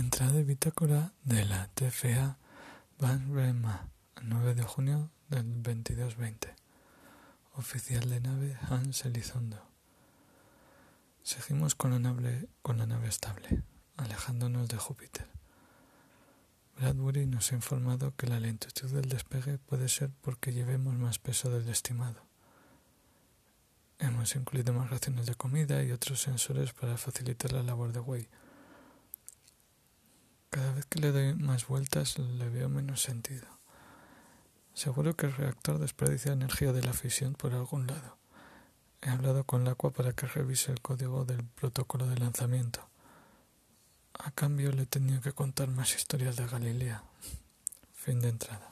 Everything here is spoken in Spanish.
Entrada de bitácora de la TFA Van Rema, 9 de junio del 2220. Oficial de nave Hans Elizondo. Seguimos con la nave, con la nave estable, alejándonos de Júpiter. Bradbury nos ha informado que la lentitud del despegue puede ser porque llevemos más peso del estimado. Hemos incluido más raciones de comida y otros sensores para facilitar la labor de Way. Cada vez que le doy más vueltas le veo menos sentido. Seguro que el reactor desperdicia energía de la fisión por algún lado. He hablado con la Aqua para que revise el código del protocolo de lanzamiento. A cambio le he tenido que contar más historias de Galilea. Fin de entrada.